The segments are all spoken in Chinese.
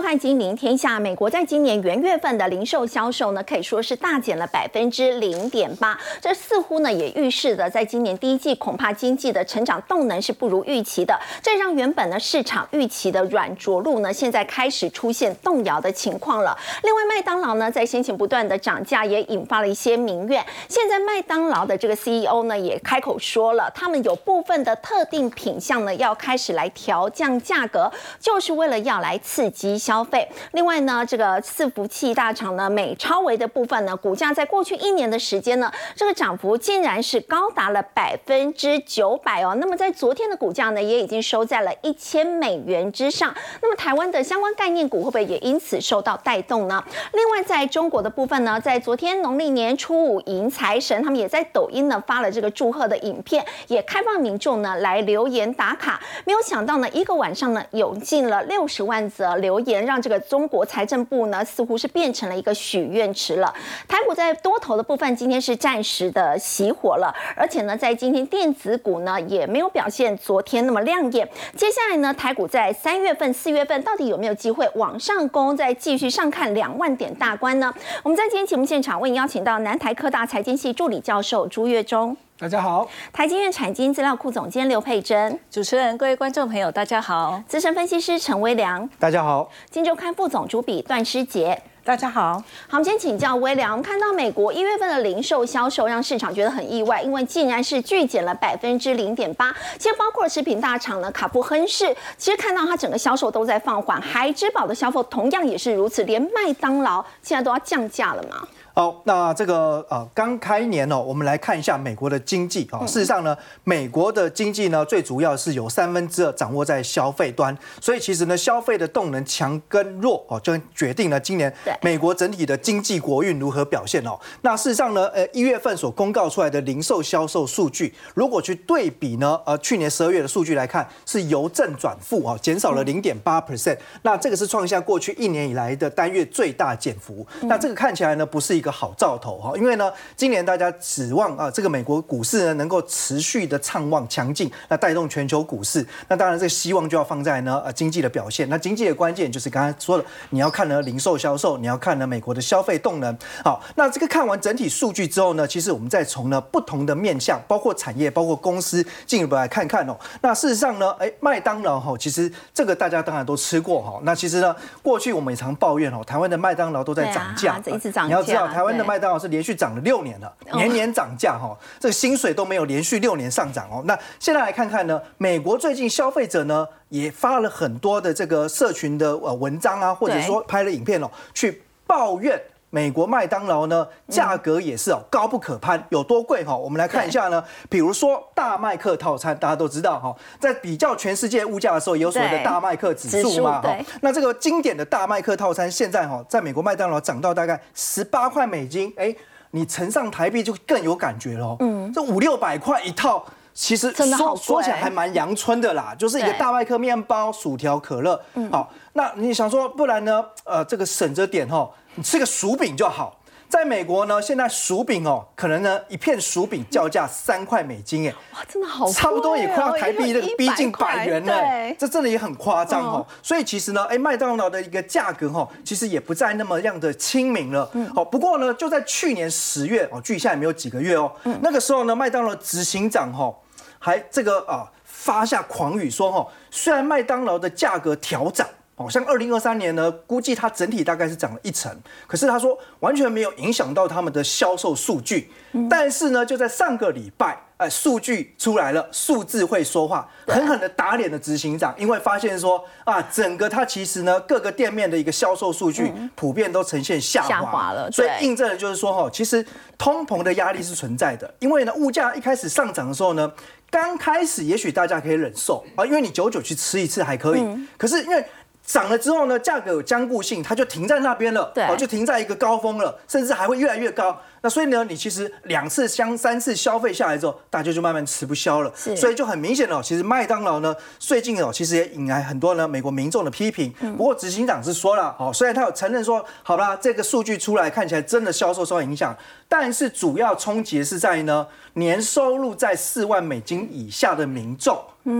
收看《金陵天下》。美国在今年元月份的零售销售呢，可以说是大减了百分之零点八。这似乎呢，也预示的在今年第一季恐怕经济的成长动能是不如预期的。这让原本呢市场预期的软着陆呢，现在开始出现动摇的情况了。另外，麦当劳呢在先前不断的涨价，也引发了一些民怨。现在麦当劳的这个 CEO 呢也开口说了，他们有部分的特定品项呢要开始来调降价格，就是为了要来刺激消费。另外呢，这个伺服器大厂呢，美超维的部分呢，股价在过去一年的时间呢，这个涨幅竟然是高达了百分之九百哦。那么在昨天的股价呢，也已经收在了一千美元之上。那么台湾的相关概念股会不会也因此受到带动呢？另外，在中国的部分呢，在昨天农历年初五迎财神，他们也在抖音呢发了这个祝贺的影片，也开放民众呢来留言打卡。没有想到呢，一个晚上呢，涌进了六十万则留言，让这个中国财政部呢似乎是变成了一个许愿池了。台股在多头的部分今天是暂时的熄火了，而且呢，在今天电子股呢也没有表现昨天那么亮眼。接下来呢，台股在三月份、四月份到底有没有机会往上攻，再继续上看两万点大关呢？我们在今天节目现场为您邀请到南台科大财经系助理教授朱月忠。大家好，台经院产经资料库总监刘佩珍，主持人、各位观众朋友，大家好，资深分析师陈威良，大家好，金周刊副总主笔段诗杰，大家好。好，我们先请教威良，我们看到美国一月份的零售销售让市场觉得很意外，因为竟然是巨减了百分之零点八。其实包括了食品大厂呢，卡布亨氏，其实看到它整个销售都在放缓，海之宝的销售同样也是如此，连麦当劳现在都要降价了嘛。好，那这个呃，刚开年哦，我们来看一下美国的经济啊。事实上呢，美国的经济呢，最主要是有三分之二掌握在消费端，所以其实呢，消费的动能强跟弱哦，就决定了今年美国整体的经济国运如何表现哦。那事实上呢，呃，一月份所公告出来的零售销售数据，如果去对比呢，呃，去年十二月的数据来看，是由正转负啊，减少了零点八 percent。那这个是创下过去一年以来的单月最大减幅。那这个看起来呢，不是一个好兆头哈，因为呢，今年大家指望啊，这个美国股市呢能够持续的畅旺强劲，那带动全球股市。那当然，这个希望就要放在呢呃经济的表现。那经济的关键就是刚才说的，你要看呢零售销售，你要看呢美国的消费动能。好，那这个看完整体数据之后呢，其实我们再从呢不同的面向，包括产业，包括公司，进一步来看看哦。那事实上呢，哎，麦当劳哈，其实这个大家当然都吃过哈。那其实呢，过去我们也常抱怨哦，台湾的麦当劳都在涨价，一直涨价。你要知道，台湾的麦当劳是连续涨了六年了，年年涨价哈，这个薪水都没有连续六年上涨哦。那现在来看看呢，美国最近消费者呢也发了很多的这个社群的呃文章啊，或者说拍了影片哦，去抱怨。美国麦当劳呢，价格也是哦高不可攀，有多贵哈？我们来看一下呢，比如说大麦克套餐，大家都知道哈，在比较全世界物价的时候，有所谓的大麦克指数嘛哈。那这个经典的大麦克套餐，现在哈，在美国麦当劳涨到大概十八块美金，哎，你乘上台币就更有感觉了。嗯，这五六百块一套，其实说说起来还蛮阳春的啦，就是一个大麦克面包、薯条、可乐。嗯，好，那你想说，不然呢？呃，这个省着点哈。你吃个薯饼就好，在美国呢，现在薯饼哦，可能呢一片薯饼叫价三块美金，哎，哇，真的好，差不多也快要台币那个逼近百元了，这真的也很夸张哦。所以其实呢，哎，麦当劳的一个价格哈，其实也不再那么样的亲民了。好，不过呢，就在去年十月哦，距现在没有几个月哦，那个时候呢，麦当劳执行长哈还这个啊发下狂语说哈，虽然麦当劳的价格调涨。好像二零二三年呢，估计它整体大概是涨了一成，可是他说完全没有影响到他们的销售数据。但是呢，就在上个礼拜，哎，数据出来了，数字会说话，狠狠的打脸了执行长，因为发现说啊，整个它其实呢，各个店面的一个销售数据普遍都呈现下滑。了，所以印证了就是说哈，其实通膨的压力是存在的，因为呢，物价一开始上涨的时候呢，刚开始也许大家可以忍受啊，因为你久久去吃一次还可以，可是因为涨了之后呢，价格有坚固性，它就停在那边了，哦，就停在一个高峰了，甚至还会越来越高。那所以呢，你其实两次、相三次消费下来之后，大家就慢慢吃不消了。所以就很明显了，其实麦当劳呢，最近哦，其实也引来很多呢美国民众的批评。不过执行长是说了，哦，虽然他有承认说，好吧，这个数据出来看起来真的销售受到影响，但是主要冲击是在呢年收入在四万美金以下的民众。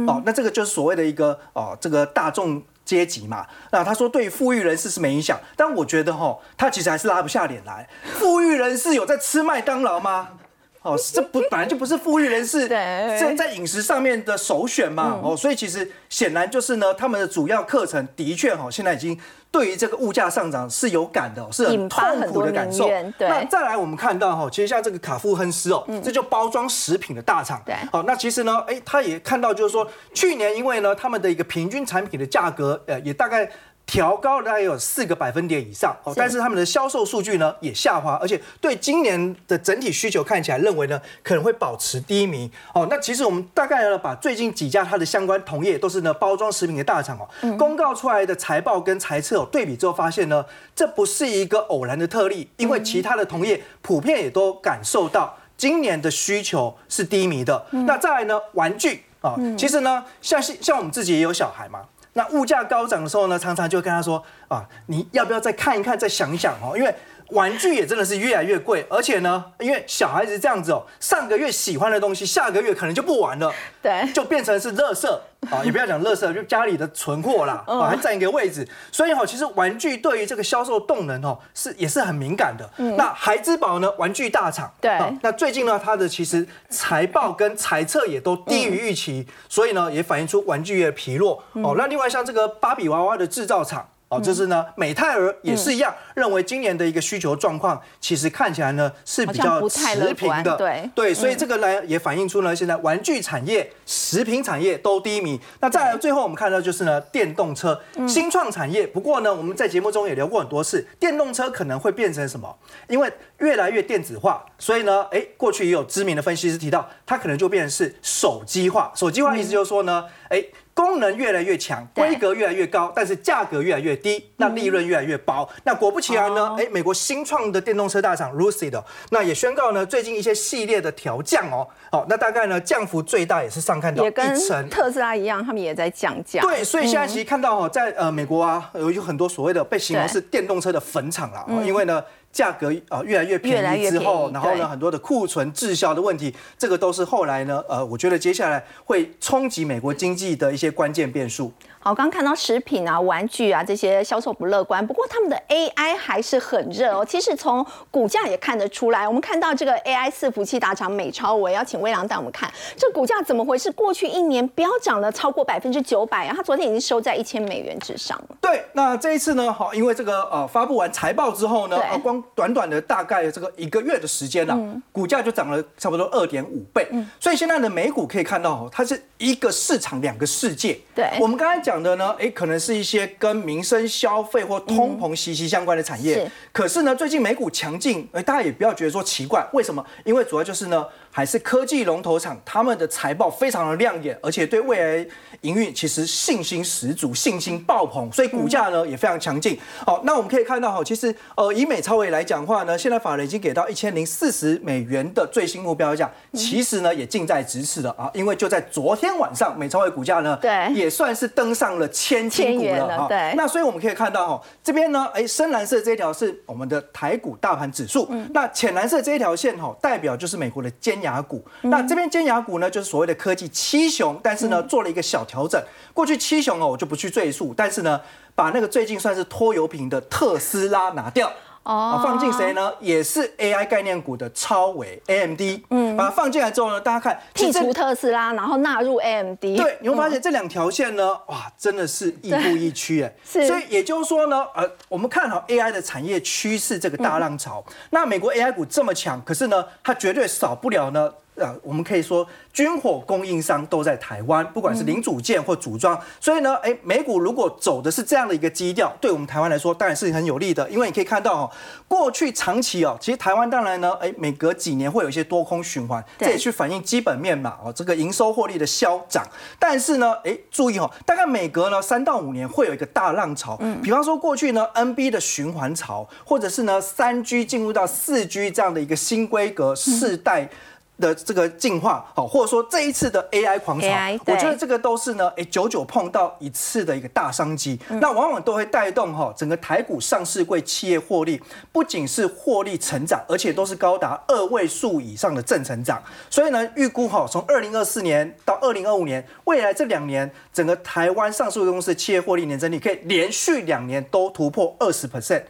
哦，那这个就是所谓的一个哦，这个大众。阶级嘛。那他说对富裕人士是没影响，但我觉得哈，他其实还是拉不下脸来。富裕人士有在吃麦当劳吗？哦，这不本来就不是富裕人士在在饮食上面的首选嘛。哦，所以其实显然就是呢，他们的主要课程的确哈，现在已经对于这个物价上涨是有感的，是很痛苦的感受。那再来我们看到哈，其实像这个卡夫亨斯哦，这就包装食品的大厂。对，好，那其实呢，哎，他也看到就是说，去年因为呢，他们的一个平均产品的价格，呃，也大概。调高了大概有四个百分点以上哦，但是他们的销售数据呢也下滑，而且对今年的整体需求看起来认为呢可能会保持低迷哦。那其实我们大概呢把最近几家它的相关同业都是呢包装食品的大厂哦，公告出来的财报跟财测对比之后发现呢，这不是一个偶然的特例，因为其他的同业普遍也都感受到今年的需求是低迷的。那再来呢玩具啊，其实呢像像我们自己也有小孩嘛。那物价高涨的时候呢，常常就跟他说啊，你要不要再看一看，再想一想哦，因为。玩具也真的是越来越贵，而且呢，因为小孩子这样子哦，上个月喜欢的东西，下个月可能就不玩了，对，就变成是垃圾啊！也不要讲垃圾，就家里的存货啦，啊，还占一个位置。所以哈，其实玩具对于这个销售动能哦，是也是很敏感的。那孩之宝呢，玩具大厂，对，那最近呢，它的其实财报跟财测也都低于预期，所以呢，也反映出玩具业疲弱哦。那另外像这个芭比娃娃的制造厂。哦，这是呢，美泰尔也是一样，认为今年的一个需求状况，其实看起来呢是比较持平的，对对，所以这个呢也反映出呢，现在玩具产业、食品产业都低迷。那再来最后我们看到就是呢，电动车新创产业。不过呢，我们在节目中也聊过很多次，电动车可能会变成什么？因为越来越电子化，所以呢，哎，过去也有知名的分析师提到，它可能就变成是手机化。手机化意思就是说呢，哎。功能越来越强，规格越来越高，但是价格越来越低，那利润越来越薄。那果不其然呢？哎，美国新创的电动车大厂 Lucid 那也宣告呢，最近一些系列的调降哦，好，那大概呢降幅最大也是上看到一成。特斯拉一样，他们也在降价。对，所以现在其实看到哦，在呃美国啊，有有很多所谓的被形容是电动车的坟场了，因为呢。价格啊越来越便宜之后，然后呢很多的库存滞销的问题，这个都是后来呢呃，我觉得接下来会冲击美国经济的一些关键变数。好，刚看到食品啊、玩具啊这些销售不乐观，不过他们的 AI 还是很热哦。其实从股价也看得出来，我们看到这个 AI 伺服器大厂美超，我要请微良带我们看这股价怎么回事？过去一年飙涨了超过百分之九百啊，它昨天已经收在一千美元之上了。对，那这一次呢，好，因为这个呃发布完财报之后呢，呃光短短的大概这个一个月的时间呢，股价就涨了差不多二点五倍。所以现在的美股可以看到，它是一个市场两个世界。对，我们刚才讲。的呢，哎，可能是一些跟民生消费或通膨息息相关的产业。可是呢，最近美股强劲，哎，大家也不要觉得说奇怪，为什么？因为主要就是呢。还是科技龙头厂，他们的财报非常的亮眼，而且对未来营运其实信心十足，信心爆棚，所以股价呢也非常强劲。好，那我们可以看到哈，其实呃以美超伟来讲话呢，现在法人已经给到一千零四十美元的最新目标价，其实呢也近在咫尺了啊，因为就在昨天晚上，美超伟股价呢对也算是登上了千金股了哈。对，那所以我们可以看到哈，这边呢，哎深蓝色这一条是我们的台股大盘指数，那浅蓝色这一条线哈，代表就是美国的尖。牙股，那这边尖牙股呢，就是所谓的科技七雄，但是呢做了一个小调整。过去七雄哦，我就不去赘述，但是呢，把那个最近算是拖油瓶的特斯拉拿掉。哦，放进谁呢？也是 AI 概念股的超维 AMD，嗯，把它放进来之后呢，大家看剔除特斯拉，然后纳入 AMD，对，你会发现这两条线呢，哇，真的是亦步亦趋哎，是，所以也就是说呢，呃，我们看好 AI 的产业趋势这个大浪潮，那美国 AI 股这么强，可是呢，它绝对少不了呢。呃，我们可以说军火供应商都在台湾，不管是零组件或组装，所以呢，哎，美股如果走的是这样的一个基调，对我们台湾来说当然是很有利的，因为你可以看到哦，过去长期哦，其实台湾当然呢，哎，每隔几年会有一些多空循环，这也去反映基本面嘛，哦，这个营收获利的消涨，但是呢，哎，注意哦，大概每隔呢三到五年会有一个大浪潮，嗯，比方说过去呢 NB 的循环潮，或者是呢三 G 进入到四 G 这样的一个新规格世代。的这个进化，好，或者说这一次的 AI 狂潮，我觉得这个都是呢，哎，久久碰到一次的一个大商机，那往往都会带动哈整个台股上市柜企业获利，不仅是获利成长，而且都是高达二位数以上的正成长。所以呢，预估哈从二零二四年到二零二五年，未来这两年，整个台湾上市公司企业获利年增率可以连续两年都突破二十 percent。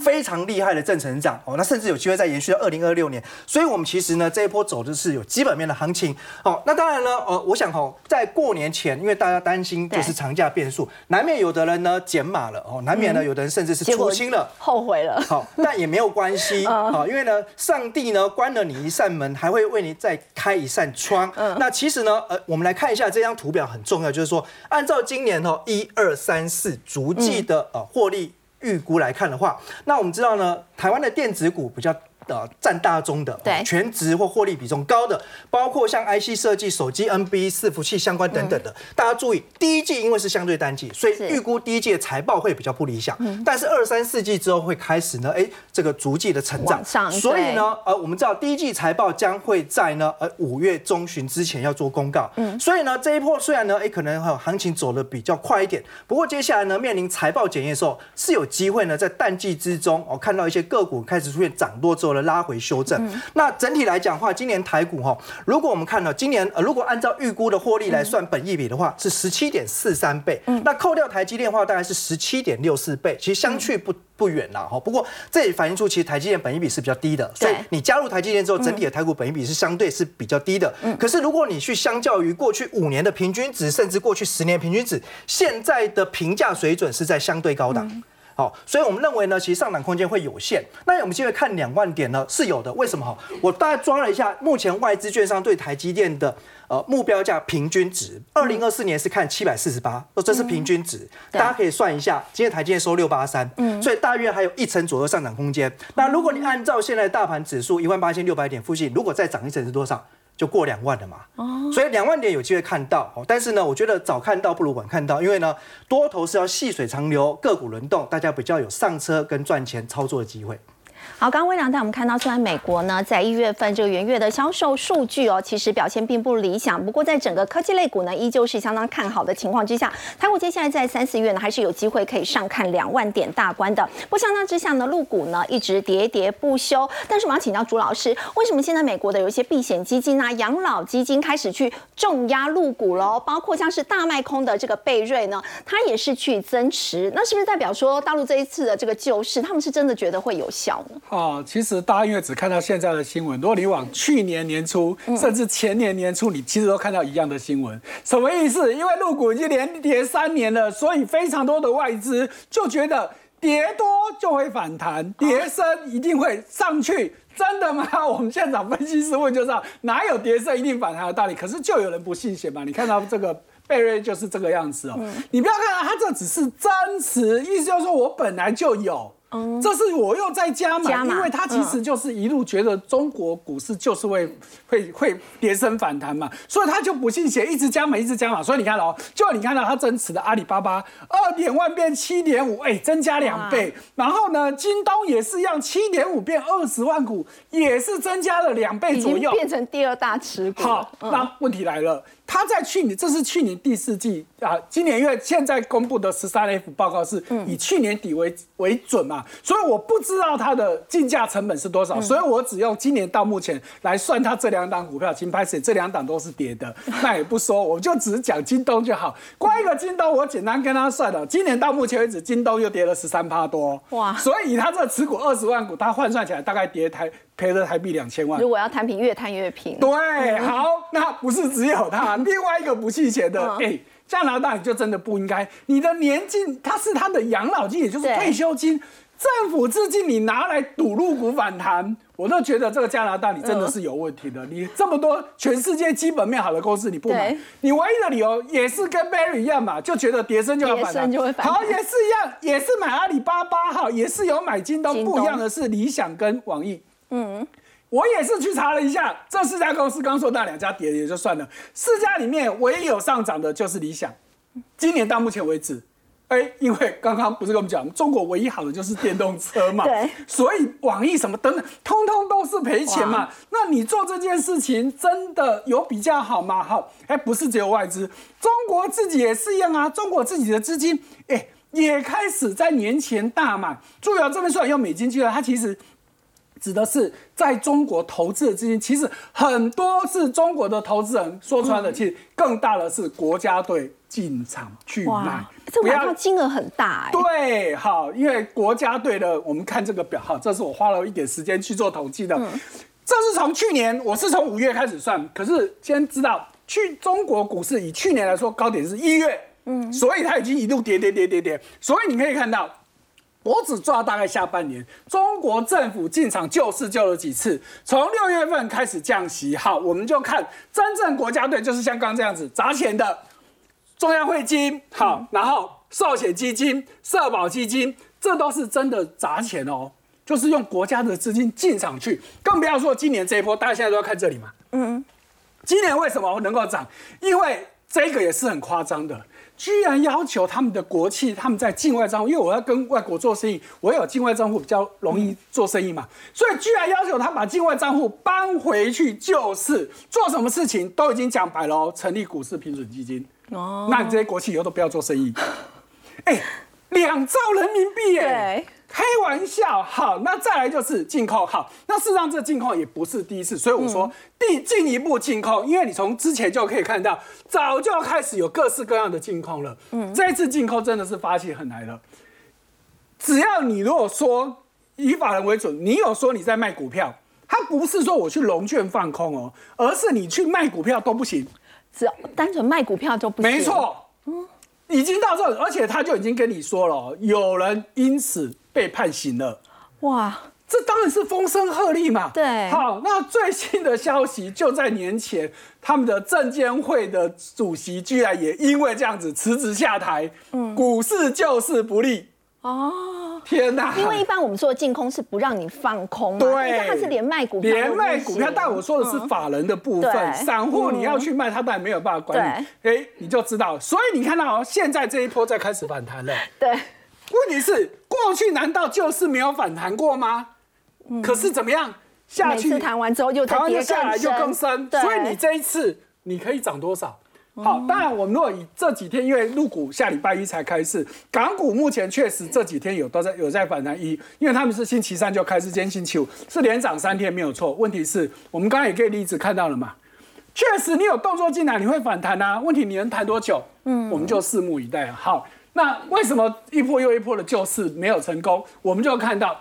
非常厉害的正成长哦，那甚至有机会再延续到二零二六年，所以我们其实呢这一波走的是有基本面的行情哦。那当然呢，呃，我想哦，在过年前，因为大家担心就是长假变数，难免有的人呢减码了哦，难免呢有的人甚至是出清了，后悔了。好，但也没有关系 啊，因为呢，上帝呢关了你一扇门，还会为你再开一扇窗。那其实呢，呃，我们来看一下这张图表很重要，就是说按照今年哦一二三四逐季的呃获利。预估来看的话，那我们知道呢，台湾的电子股比较。呃，占大宗的，对，全值或获利比重高的，包括像 IC 设计、手机、NB、伺服器相关等等的。大家注意，第一季因为是相对淡季，所以预估第一季的财报会比较不理想。但是二三四季之后会开始呢，哎，这个逐季的成长。所以呢，呃，我们知道第一季财报将会在呢，呃，五月中旬之前要做公告。嗯。所以呢，这一波虽然呢，哎，可能还有行情走的比较快一点，不过接下来呢，面临财报检验的时候，是有机会呢，在淡季之中，哦，看到一些个股开始出现涨多之后。的拉回修正，那整体来讲话，今年台股哈，如果我们看到今年呃，如果按照预估的获利来算本益比的话，是十七点四三倍，那扣掉台积电的话，大概是十七点六四倍，其实相去不不远了哈。不过这也反映出其实台积电本益比是比较低的，所以你加入台积电之后，整体的台股本益比是相对是比较低的。可是如果你去相较于过去五年的平均值，甚至过去十年平均值，现在的评价水准是在相对高档。好，所以我们认为呢，其实上涨空间会有限。那我们现在看两万点呢，是有的。为什么？哈，我大概抓了一下，目前外资券商对台积电的呃目标价平均值，二零二四年是看七百四十八，这是平均值。大家可以算一下，今天台积电收六八三，嗯，所以大约还有一成左右上涨空间。那如果你按照现在大盘指数一万八千六百点附近，如果再涨一成是多少？就过两万了嘛，哦，所以两万点有机会看到，但是呢，我觉得早看到不如晚看到，因为呢，多头是要细水长流，个股轮动，大家比较有上车跟赚钱操作的机会。好，刚刚微良带我们看到，虽然美国呢在一月份这个元月的销售数据哦，其实表现并不理想，不过在整个科技类股呢，依旧是相当看好的情况之下，台股接下来在三四月呢，还是有机会可以上看两万点大关的。不相当之下呢，陆股呢一直喋喋不休。但是我要请教朱老师，为什么现在美国的有一些避险基金啊、养老基金开始去重压陆股喽？包括像是大卖空的这个贝瑞呢，它也是去增持，那是不是代表说大陆这一次的这个救市，他们是真的觉得会有效呢？啊，其实大家因为只看到现在的新闻，如果你往去年年初，甚至前年年初，你其实都看到一样的新闻，什么意思？因为入股已经连跌三年了，所以非常多的外资就觉得跌多就会反弹，跌升一定会上去，真的吗？我们现场分析师问就知道，哪有跌升一定反弹的道理？可是就有人不信邪嘛？你看到这个贝瑞就是这个样子哦，你不要看到它这只是增持，意思就是说我本来就有。这是我又在加码，因为他其实就是一路觉得中国股市就是会会会跌升反弹嘛，所以他就不信邪，一直加码，一直加码。所以你看哦，就你看到他增持的阿里巴巴二点万变七点五，哎，增加两倍。然后呢，京东也是一样，七点五变二十万股，也是增加了两倍左右，变成第二大持股。好，那问题来了。他在去年，这是去年第四季啊，今年因为现在公布的十三 F 报告是以去年底为为准嘛，所以我不知道它的竞价成本是多少，所以我只用今年到目前来算它这两档股票，金拍水这两档都是跌的，那也不说，我就只讲京东就好。光一个京东，我简单跟他算了，今年到目前为止，京东又跌了十三趴多，哇！所以他这持股二十万股，他换算起来大概跌台。赔了台币两千万。如果要摊平，越摊越平。对，好，那不是只有他，另外一个不信邪的，哎，加拿大你就真的不应该，你的年金它是他的养老金，也就是退休金，政府资金你拿来赌入股反弹，我都觉得这个加拿大你真的是有问题的。你这么多全世界基本面好的公司你不买，你唯一的理由也是跟 Barry 一样嘛，就觉得跌升就要反弹，好，也是一样，也是买阿里巴巴哈，也是有买京东，不一样的是理想跟网易。嗯，我也是去查了一下，这四家公司刚说那两家跌也就算了，四家里面唯一有上涨的就是理想，今年到目前为止，哎，因为刚刚不是跟我们讲，中国唯一好的就是电动车嘛，对，所以网易什么等等，通通都是赔钱嘛。那你做这件事情真的有比较好吗？好，哎，不是只有外资，中国自己也是一样啊。中国自己的资金，哎，也开始在年前大买。注意啊，这边虽然用美金计算，它其实。指的是在中国投资的资金，其实很多是中国的投资人说穿了，其实更大的是国家队进场去买，这不要金额很大哎。对，好，因为国家队的，我们看这个表，哈，这是我花了一点时间去做统计的，这是从去年，我是从五月开始算，可是先知道去中国股市以去年来说，高点是一月，嗯，所以它已经一路跌跌跌跌跌，所以你可以看到。我只抓大概下半年，中国政府进场救市救了几次？从六月份开始降息，好，我们就看真正国家队就是像刚这样子砸钱的中央汇金，好，然后寿险基金、社保基金，这都是真的砸钱哦，就是用国家的资金进场去，更不要说今年这一波，大家现在都要看这里嘛，嗯，今年为什么能够涨？因为这个也是很夸张的。居然要求他们的国企，他们在境外账户，因为我要跟外国做生意，我有境外账户比较容易做生意嘛，所以居然要求他把境外账户搬回去就是，做什么事情都已经讲白了哦，成立股市平准基金。哦，那你这些国企以后都不要做生意，哎，两兆人民币耶。开玩笑，好，那再来就是净控，好，那事实上这净控也不是第一次，所以我说第进一步净控，因为你从之前就可以看到，早就开始有各式各样的净控了，嗯，这一次净控真的是发起很来了，只要你如果说以法人为准，你有说你在卖股票，他不是说我去融券放空哦，而是你去卖股票都不行，只要单纯卖股票就不行，没错，嗯，已经到这，而且他就已经跟你说了，有人因此。被判刑了，哇！这当然是风声鹤唳嘛。对，好，那最新的消息就在年前，他们的证监会的主席居然也因为这样子辞职下台。嗯，股市就是不利。哦，天哪！因为一般我们说的净空是不让你放空，对，它是连卖股票，连卖股票。但我说的是法人的部分，散户你要去卖，他当然没有办法管你。哎，你就知道，所以你看到现在这一波在开始反弹了。对。问题是过去难道就是没有反弹过吗？可是怎么样下去？谈完之后又谈完下来又更深，所以你这一次你可以涨多少？好，当然我们若以这几天，因为入股下礼拜一才开市，港股目前确实这几天有都在有在反弹一，因为他们是星期三就开始，今天星期五是连涨三天没有错。问题是我们刚刚也可以例子看到了嘛，确实你有动作进来你会反弹啊，问题你能弹多久？嗯，我们就拭目以待啊。好。那为什么一波又一波的救市没有成功？我们就看到，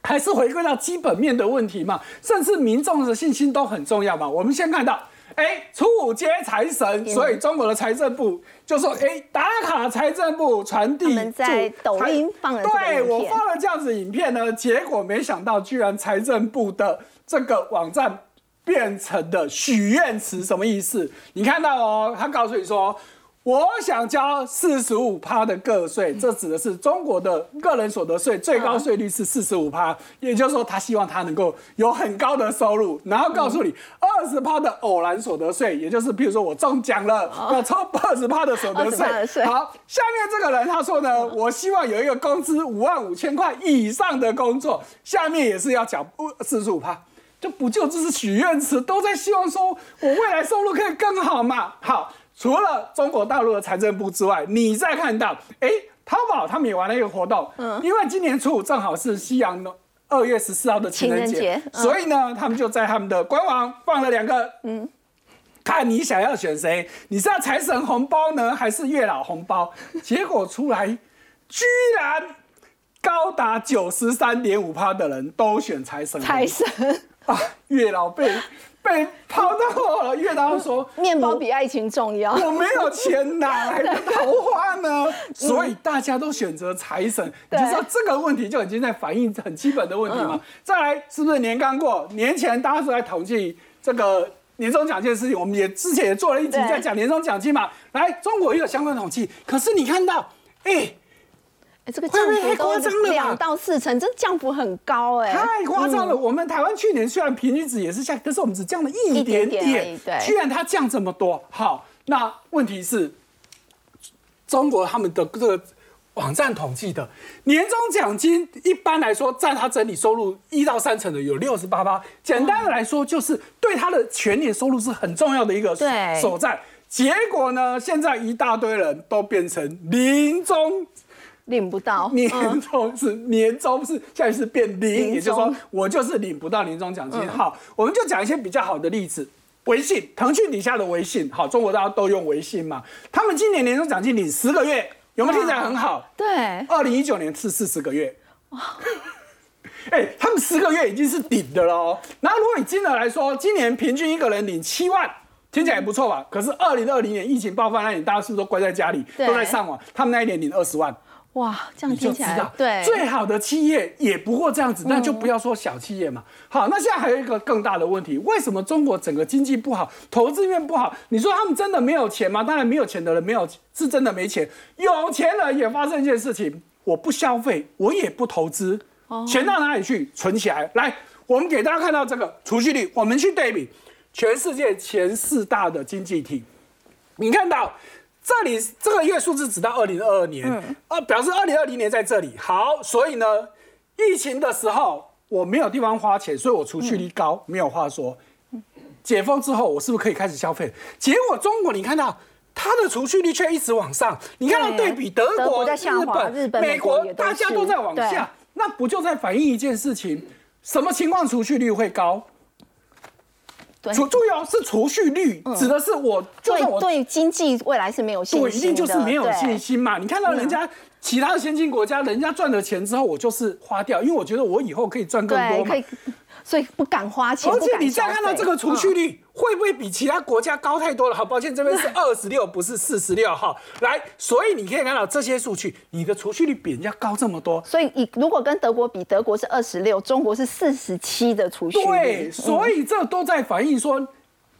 还是回归到基本面的问题嘛，甚至民众的信心都很重要嘛。我们先看到，哎，初五接财神，所以中国的财政部就说，哎，打卡财政部传递。在抖音放了对我放了这样子影片呢，结果没想到居然财政部的这个网站变成的许愿池，什么意思？你看到哦，他告诉你说。我想交四十五趴的个税，这指的是中国的个人所得税最高税率是四十五趴，也就是说他希望他能够有很高的收入，然后告诉你二十趴的偶然所得税，也就是比如说我中奖了，要抽二十趴的所得税。好，下面这个人他说呢，我希望有一个工资五万五千块以上的工作，下面也是要缴四十五趴，这不就这是许愿池，都在希望说我未来收入可以更好嘛？好。除了中国大陆的财政部之外，你再看到，哎，淘宝他们也玩了一个活动，嗯，因为今年初五正好是西洋的二月十四号的情人节，所以呢，他们就在他们的官网放了两个，嗯，看你想要选谁，你是要财神红包呢，还是月老红包？结果出来，居然高达九十三点五趴的人都选财神，财神。啊，月老被。被抛到了，月老说面包比爱情重要。我没有钱哪来的桃花呢？所以大家都选择财神，你知道这个问题就已经在反映很基本的问题嘛。再来，是不是年刚过？年前大家都在统计这个年终奖金的事情，我们也之前也做了一集在讲年终奖金嘛。来，中国也有相关统计，可是你看到，哎。这个降幅都两到四成，这降幅很高哎，太夸张了。我们台湾去年虽然平均值也是下，但是我们只降了一点点，对，居然它降这么多。好，那问题是，中国他们的这个网站统计的，年终奖金一般来说占他整体收入一到三成的有六十八八。简单的来说，就是对他的全年收入是很重要的一个对所在。结果呢，现在一大堆人都变成年终领不到，年嗯终是年终是现在是变零，也就是说我就是领不到年终奖嗯金。好，我们就讲一些比较好的例子。微信，腾讯底下的微信，好，中国大家都用微信嘛。他们今年年终奖金领十个月，有没有听起来很好？对，二零一九年是四十个月。哎、他们十个月已经是顶的了哦。然后如果以金额来说，今年平均一个人领七万，听起来也不错吧？可是二零二零年疫情爆发那年，大家是不是都关在家里，都在上网？他们那一年领二十万。哇，这样你就听起来知道，对，最好的企业也不过这样子，那就不要说小企业嘛。好，那现在还有一个更大的问题，为什么中国整个经济不好，投资面不好？你说他们真的没有钱吗？当然没有钱的人没有是真的没钱，有钱人也发生一件事情，我不消费，我也不投资，钱到哪里去？存起来。来，我们给大家看到这个储蓄率，我们去对比全世界前四大的经济体，你看到这里这个月数字只到二零二二年，啊，表示二零二零年在这里。好，所以呢，疫情的时候我没有地方花钱，所以我储蓄率高，没有话说。解封之后，我是不是可以开始消费？结果中国你看到。它的储蓄率却一直往上，你看到对对比德德国日本美美国大家都在往下，那不就在反映一件事情？什么情况储蓄率会高？对。储注意哦，是储蓄率，指的是我就算我对对经济未来是没有信，心的，一定就是没有信心嘛。你看到人家其他的先进国家，人家赚了钱之后，我就是花掉，因为我觉得我以后可以赚更多，嘛所以不敢花钱，而且你再看到这个储蓄嗯率，会不会比其他国家高太多了？好，抱歉，这边是二十六，不是四十六哈。来，所以你可以看到这些数据，你的储蓄率比人家高这么多。所以你如果跟德国比，德国是二十六，中国是四十七的储蓄率，对，所以这都在反映说，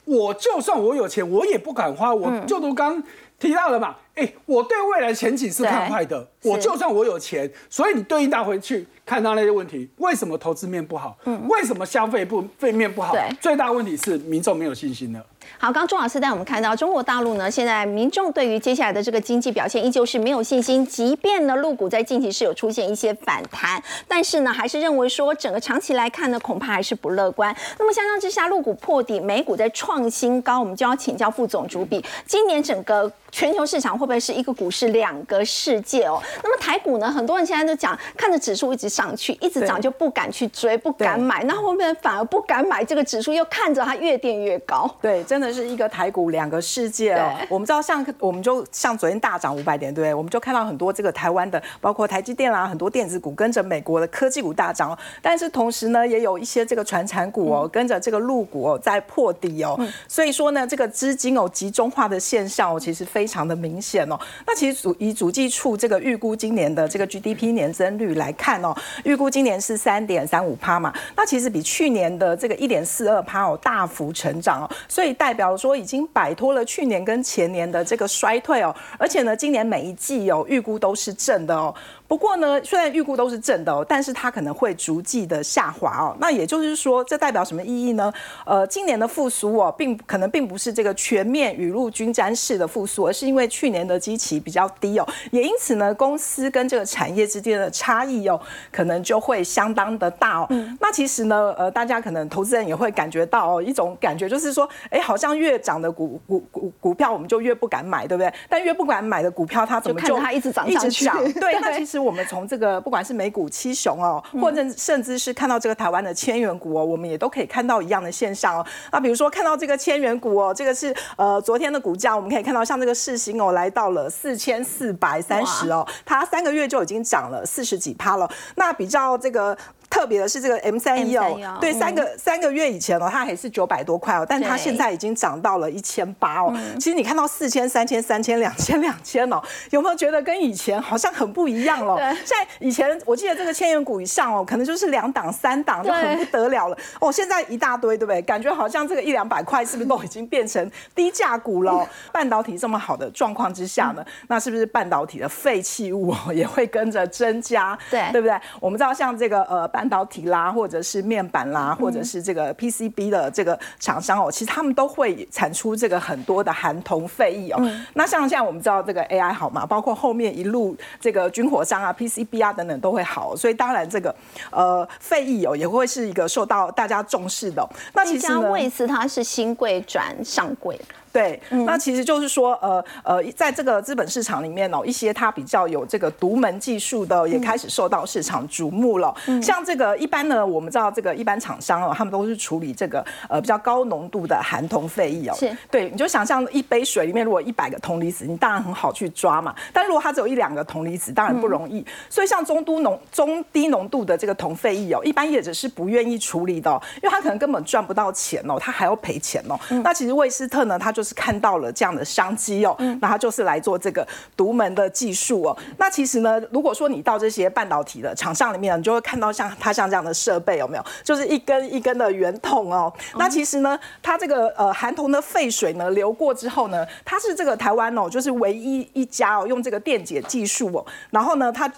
我就算我有钱，我也不敢花。我就如刚提到了嘛，哎，我对未来前景是看坏的。我就算我有钱，所以你对应到回去看到那些问题，为什么投资面不好？嗯为什么消费不费面不好对？最大问题是民众没有信心了。好，刚刚钟老师带我们看到，中国大陆呢，现在民众对于接下来的这个经济表现依旧是没有信心，即便呢，陆股在近期是有出现一些反弹，但是呢，还是认为说整个长期来看呢，恐怕还是不乐观。那么相较之下，陆股破底，美股在创新高，我们就要请教副总主笔，今年整个全球市场会不会是一个股市两个世界哦？那么台股呢，很多人现在都讲，看着指数一直上去，一直涨就不敢去追，不敢对买，那后面反而不敢买这个指数，又看着它越垫越高。对，真的是一个台股两个世界哦。我们知道像，我们就像昨天大涨五百点，对不对？我们就看到很多这个台湾的，包括台积电啦，很多电子股跟着美国的科技股大涨哦。但是同时呢，也有一些这个传产股哦，跟着这个陆股哦在破底哦。所以说呢，这个资金哦集中化的现象哦，其实非常的明显哦。那其实主以主计处这个预估今年的这个 GDP 年增率来看哦，预估今年是三点三五趴嘛，那其实比去年的这个一点四二趴哦大幅成长哦，所以代表说已经摆脱了去年跟前年的这个衰退哦，而且呢，今年每一季哦预估都是正的哦。不过呢，虽然预估都是正的哦，但是它可能会逐季的下滑哦。那也就是说，这代表什么意义呢？呃，今年的复苏哦，并可能并不是这个全面雨露均沾式的复苏，而是因为去年的基期比较低哦，也因此呢，公司跟这个产业之间的差异哦，可能就会相当的大哦。那其实呢，呃，大家可能投资人也会感觉到哦，一种感觉就是说，哎，好像越涨的股股股股票，我们就越不敢买，对不对？但越不敢买的股票，它怎么就看它一直涨一直涨？对，对那其实我们从这个不管是美股七雄哦，或者甚至是看到这个台湾的千元股哦，我们也都可以看到一样的现象哦。那比如说看到这个千元股哦，这个是呃昨天的股价，我们可以看到像这个世新哦，来到了四千四百三十哦，它三个月就已经涨了四十几趴了。那比较这个。特别的是这个 M 三一 M31 哦，对，嗯三个三个月以前哦，它还是九百多块哦，但它对现在已经涨到了一千八哦。其实你看到四千、三千、三千、两千、两千哦，有没有觉得跟以前好像很不一样了？对现在以前我记得这个千元股以上哦，可能就是两档、三档就很不得了了。哦，现在一大堆，对不对？感觉好像这个一两百块是不是都已经变成低价股了哦？半导体这么好的状况之下呢，那是不是半导体的废弃物哦也会跟着增加？对对不对？我们知道像这个呃半半导体啦，或者是面板啦，或者是这个 PCB 的这个厂商哦，其实他们都会产出这个很多的含铜废液哦。那像现在我们知道这个 AI 好嘛，包括后面一路这个军火商啊、PCB 啊等等都会好，所以当然这个呃废液哦也会是一个受到大家重视的。那其实卫斯它是新贵转上柜。对，那其实就是说，呃呃，在这个资本市场里面哦，一些它比较有这个独门技术的，也开始受到市场瞩目了。像这个一般呢，我们知道这个一般厂商哦，他们都是处理这个呃比较高浓度的含铜废液哦。是。对，你就想象一杯水里面如果一百个铜离子，你当然很好去抓嘛。但如果它只有一两个铜离子，当然不容易。所以像中都浓、中低浓度的这个铜废液哦，一般业者是不愿意处理的，因为他可能根本赚不到钱哦，他还要赔钱哦。那其实魏斯特呢，他就。就是看到了这样的商机哦，那他就是来做这个独门的技术哦。那其实呢，如果说你到这些半导体的厂商里面，你就会看到像它像这样的设备有没有？就是一根一根的圆筒哦。那其实呢，它这个呃含铜的废水呢流过之后呢，它是这个台湾哦，就是唯一一家哦用这个电解技术哦。然后呢，它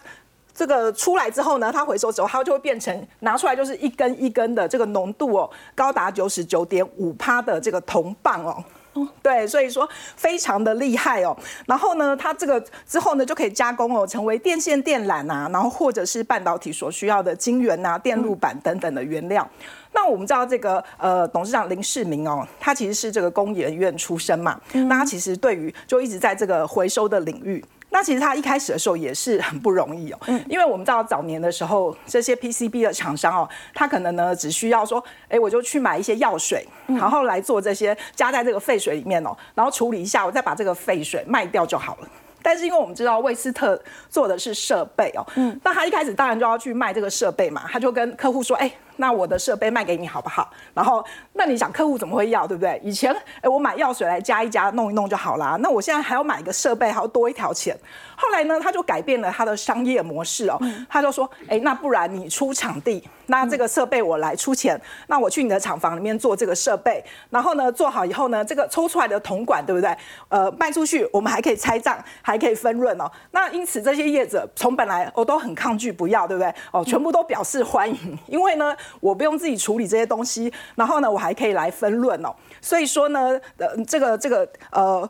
这个出来之后呢，它回收之后，它就会变成拿出来就是一根一根的这个浓度哦，高达九十九点五帕的这个铜棒哦。对，所以说非常的厉害哦。然后呢，它这个之后呢就可以加工哦，成为电线电缆啊，然后或者是半导体所需要的晶圆啊、电路板等等的原料。那我们知道这个呃董事长林世明哦，他其实是这个工研院出身嘛，那他其实对于就一直在这个回收的领域。那其实他一开始的时候也是很不容易哦，因为我们知道早年的时候，这些 PCB 的厂商哦，他可能呢只需要说，哎，我就去买一些药水，然后来做这些加在这个废水里面哦，然后处理一下，我再把这个废水卖掉就好了。但是因为我们知道魏斯特做的是设备哦，嗯那他一开始当然就要去卖这个设备嘛，他就跟客户说，哎。那我的设备卖给你好不好？然后，那你想客户怎么会要，对不对？以前，哎，我买药水来加一加，弄一弄就好啦。那我现在还要买一个设备，还要多一条钱。后来呢，他就改变了他的商业模式哦，他就说，哎，那不然你出场地，那这个设备我来出钱。那我去你的厂房里面做这个设备，然后呢，做好以后呢，这个抽出来的铜管，对不对？呃，卖出去我们还可以拆账，还可以分润哦。那因此这些业者从本来我都很抗拒，不要，对不对？哦，全部都表示欢迎，因为呢。我不用自己处理这些东西，然后呢，我还可以来分论哦。所以说呢，呃，这个这个呃。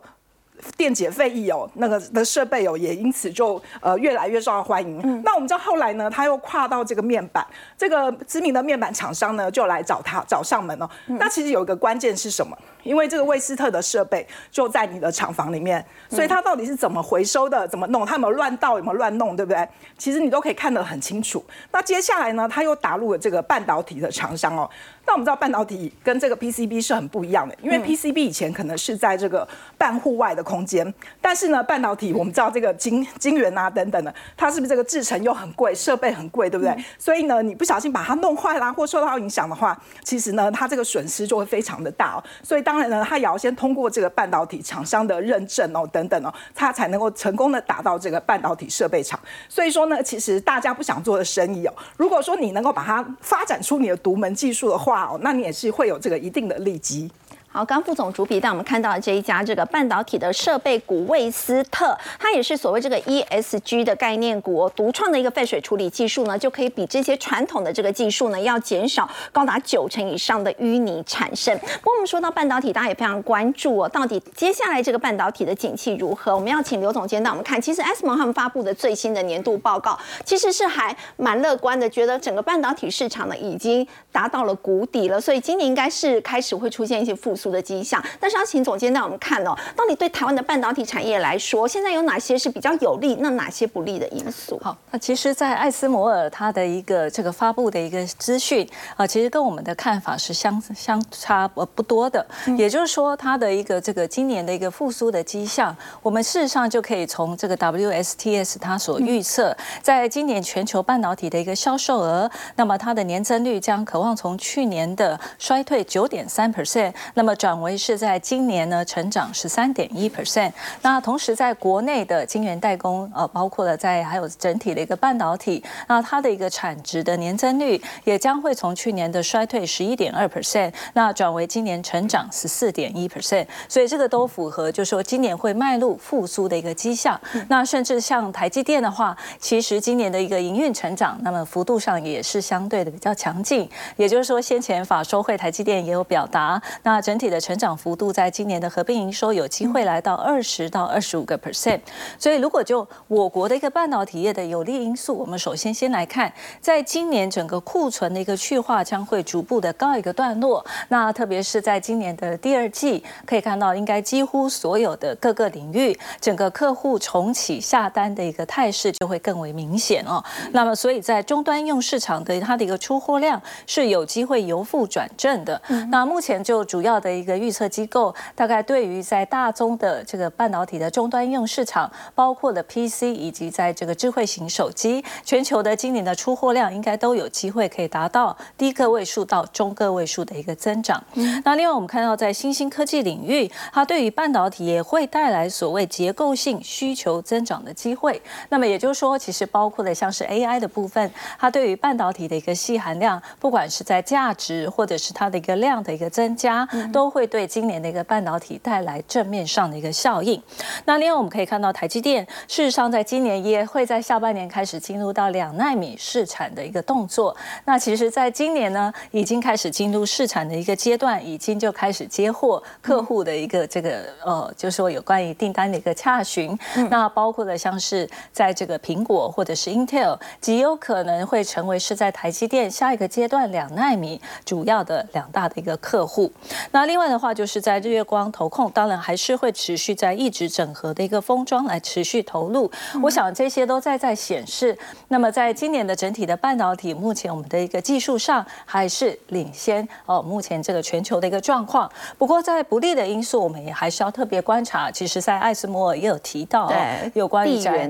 电解废液哦，那个的设备哦，也因此就呃越来越受到欢迎。那我们知道后来呢，他又跨到这个面板，这个知名的面板厂商呢就来找他找上门哦。那其实有一个关键是什么？因为这个威斯特的设备就在你的厂房里面，所以它到底是怎么回收的？怎么弄？它有没有乱倒？有没有乱弄？对不对？其实你都可以看得很清楚。那接下来呢，他又打入了这个半导体的厂商哦。那我们知道半导体跟这个 PCB 是很不一样的，因为 PCB 以前可能是在这个半户外的空间，但是呢，半导体我们知道这个晶晶圆啊等等的，它是不是这个制成又很贵，设备很贵，对不对？所以呢，你不小心把它弄坏啦，或受到影响的话，其实呢，它这个损失就会非常的大哦。所以当然呢，它也要先通过这个半导体厂商的认证哦，等等哦，它才能够成功的打到这个半导体设备厂。所以说呢，其实大家不想做的生意哦，如果说你能够把它发展出你的独门技术的话，哦，那你也是会有这个一定的利基。好，刚副总主笔带我们看到的这一家这个半导体的设备股魏斯特，它也是所谓这个 ESG 的概念股，独创的一个废水处理技术呢，就可以比这些传统的这个技术呢，要减少高达九成以上的淤泥产生。不过我们说到半导体，大家也非常关注哦，到底接下来这个半导体的景气如何？我们要请刘总监带我们看。其实 SMO 他们发布的最新的年度报告，其实是还蛮乐观的，觉得整个半导体市场呢已经达到了谷底了，所以今年应该是开始会出现一些复苏。的迹象，但是要请总监带我们看哦，到底对台湾的半导体产业来说，现在有哪些是比较有利，那哪些不利的因素？好，那其实，在艾斯摩尔它的一个这个发布的一个资讯啊，其实跟我们的看法是相相差呃不多的。也就是说，它的一个这个今年的一个复苏的迹象，我们事实上就可以从这个 WSTS 它所预测，在今年全球半导体的一个销售额，那么它的年增率将渴望从去年的衰退九点三 percent，那么转为是在今年呢成长十三点一 percent。那同时在国内的晶圆代工，呃，包括了在还有整体的一个半导体，那它的一个产值的年增率也将会从去年的衰退十一点二 percent，那转为今年成长十四点一 percent。所以这个都符合，就是说今年会迈入复苏的一个迹象。那甚至像台积电的话，其实今年的一个营运成长，那么幅度上也是相对的比较强劲。也就是说，先前法收会台积电也有表达，那整的成长幅度在今年的合并营收有机会来到二十到二十五个 percent。所以如果就我国的一个半导体业的有利因素，我们首先先来看，在今年整个库存的一个去化将会逐步的告一个段落。那特别是在今年的第二季，可以看到应该几乎所有的各个领域，整个客户重启下单的一个态势就会更为明显哦。那么所以在终端用市场的它的一个出货量是有机会由负转正的。那目前就主要的一个预测机构，大概对于在大宗的这个半导体的终端应用市场，包括了 PC 以及在这个智慧型手机，全球的今年的出货量应该都有机会可以达到低个位数到中个位数的一个增长。那另外我们看到在新兴科技领域，它对于半导体也会带来所谓结构性需求增长的机会。那么也就是说，其实包括了像是 AI 的部分，它对于半导体的一个细含量，不管是在价值或者是它的一个量的一个增加，都会对今年的一个半导体带来正面上的一个效应。那另外我们可以看到，台积电事实上在今年也会在下半年开始进入到两纳米试产的一个动作。那其实在今年呢，已经开始进入试产的一个阶段，已经就开始接货客户的一个这个呃，就是说有关于订单的一个洽询。那包括了像是在这个苹果或者是 Intel，极有可能会成为是在台积电下一个阶段两纳米主要的两大的一个客户。那另外的话，就是在日月光投控，当然还是会持续在一直整合的一个封装来持续投入。我想这些都在在显示，那么在今年的整体的半导体，目前我们的一个技术上还是领先哦，目前这个全球的一个状况。不过在不利的因素，我们也还是要特别观察。其实，在艾斯摩尔也有提到，对有关于在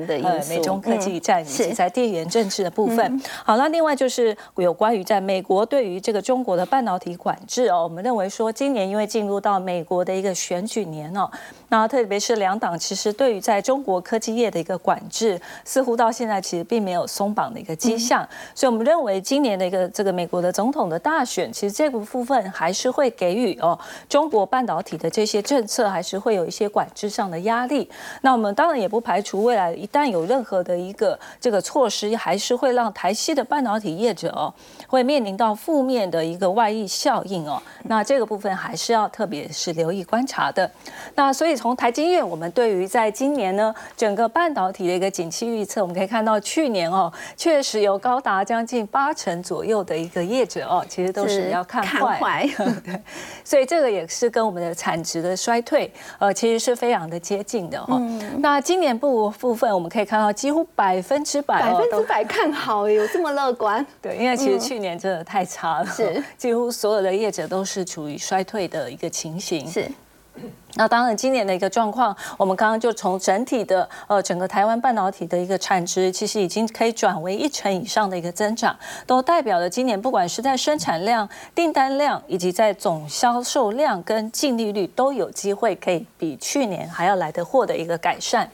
美中科技战以及在地缘政治的部分。好，那另外就是有关于在美国对于这个中国的半导体管制哦，我们认为说今年因为进入到美国的一个选举年哦，那特别是两党其实对于在中国科技业的一个管制，似乎到现在其实并没有松绑的一个迹象，所以我们认为今年的一个这个美国的总统的大选，其实这个部分还是会给予哦中国半导体的这些政策，还是会有一些管制上的压力。那我们当然也不排除未来一旦有任何的一个这个措施，还是会让台系的半导体业者哦，会面临到负面的一个外溢效应哦。那这个部分还是要特别是留意观察的。那所以从台积电，我们对于在今年呢整个半导体的一个景气预测，我们可以看到去年哦，确实有高达将近八成左右的一个业者哦，其实都是要看坏。对，所以这个也是跟我们的产值的衰退，呃，其实是非常的接近的哈、那今年部部分，我们可以看到几乎百分之百、哦、百分之百看好，有这么乐观？对，因为其实去年真的太差了，是几乎所有的业者都是处于衰退的一个情形。是 那当然，今年的一个状况，我们刚刚就从整体的呃整个台湾半导体的一个产值，其实已经可以转为一成以上的一个增长，都代表了今年不管是在生产量、订单量，以及在总销售量跟净利率，都有机会可以比去年还要来得获得一个改善。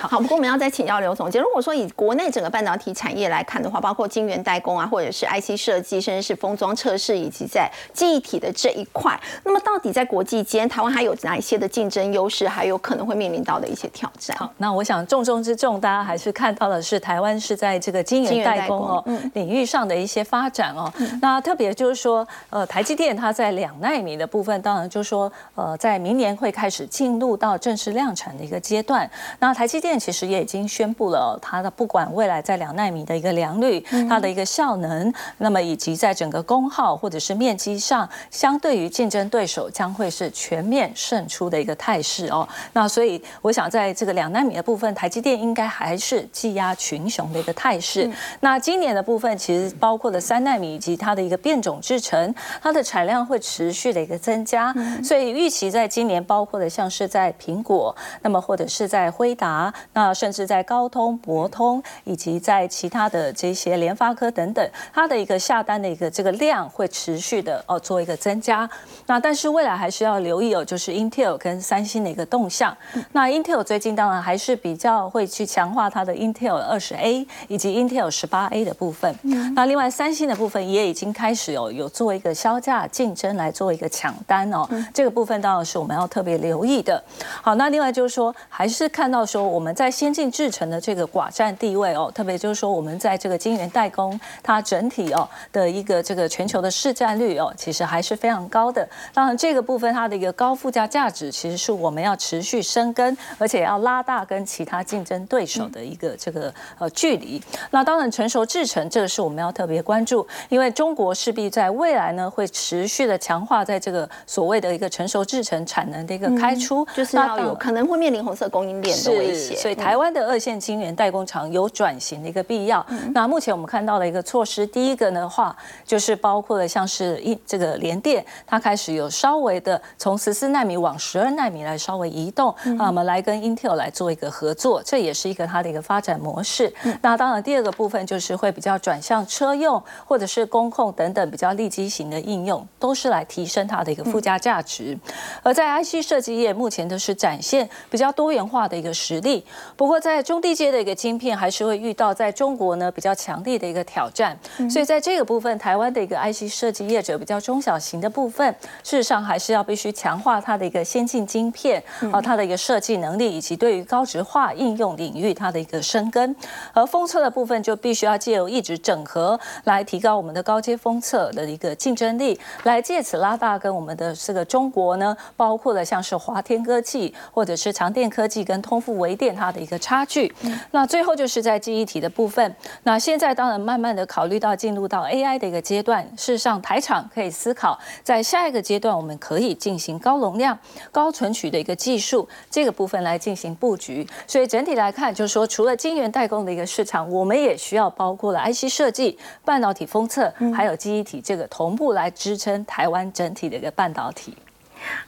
好，不过我们要再请教刘总监，如果说以国内整个半导体产业来看的话，包括晶圆代工啊，或者是 IC 设计，甚至是封装测试，以及在记忆体的这一块，那么到底在国际间，台湾还有哪一些的竞争优势，还有可能会面临到的一些挑战？好，那我想重中之重，大家还是看到的是台湾是在这个晶圆代工哦领域上的一些发展哦。那特别就是说，呃，台积电它在两纳米的部分，当然就是说，呃，在明年会开始进入到正式量产的一个阶段。那台积电其实也已经宣布了，它的不管未来在两纳米的一个良率，它的一个效能，那么以及在整个功耗或者是面积上，相对于竞争对手将会是全面胜出的一个态势哦。那所以我想在这个两纳米的部分，台积电应该还是技压群雄的一个态势。那今年的部分其实包括了三纳米以及它的一个变种制程，它的产量会持续的一个增加，所以预期在今年包括的像是在苹果，那么或者是在辉辉达，那甚至在高通、博通以及在其他的这些联发科等等，它的一个下单的一个这个量会持续的哦做一个增加。那但是未来还是要留意哦，就是 Intel 跟三星的一个动向。那 Intel 最近当然还是比较会去强化它的 Intel 二十 A 以及 Intel 十八 A 的部分。那另外三星的部分也已经开始有有做一个销价竞争来做一个抢单哦，这个部分当然是我们要特别留意的。好，那另外就是说，还是看到说我们在先进制程的这个寡占地位哦，特别就是说我们在这个晶圆代工它整体哦的一个这个全球的市占率哦，其实还是非常高的。当然这个部分它的一个高附加价值，其实是我们要持续深耕，而且要拉大跟其他竞争对手的一个这个呃距离。那当然成熟制程这个是我们要特别关注，因为中国势必在未来呢会持续的强化在这个所谓的一个成熟制程产能的一个开出，就是要有可能会面临红色供应链的威胁。所以台湾的二线晶圆代工厂有转型的一个必要。那目前我们看到了一个措施，第一个的话就是包括了像是一这个联电，它开始有稍微的从十四纳米往十二纳米来稍微移动，啊，我们来跟 Intel 来做一个合作，这也是一个它的一个发展模式。那当然第二个部分就是会比较转向车用或者是工控等等比较立基型的应用，都是来提升它的一个附加价值。而在 IC 设计业目前都是展现比较多元化的一个实力，不过在中低阶的一个晶片还是会遇到在中国呢比较强力的一个挑战，所以在这个部分，台湾的一个 IC 设计业者比较中小型的部分，事实上还是要必须强化它的一个先进晶片啊，它的一个设计能力以及对于高值化应用领域它的一个深耕，而封测的部分就必须要借由一直整合来提高我们的高阶封测的一个竞争力，来借此拉大跟我们的这个中国呢，包括了像是华天科技或者是长电科技跟通富微电它的一个差距。那最后就是在记忆体的部分，那现在当然慢慢的考虑到进入到 AI 的一个阶段，事实上台厂可以思考在下一个阶段我们可以进行高容量、高存取的一个技术这个部分来进行布局。所以整体来看，就是说除了晶圆代工的一个市场，我们也需要包括了 IC 设计、半导体封测，还有记忆体这个同步来支撑台湾整体的一个半导体。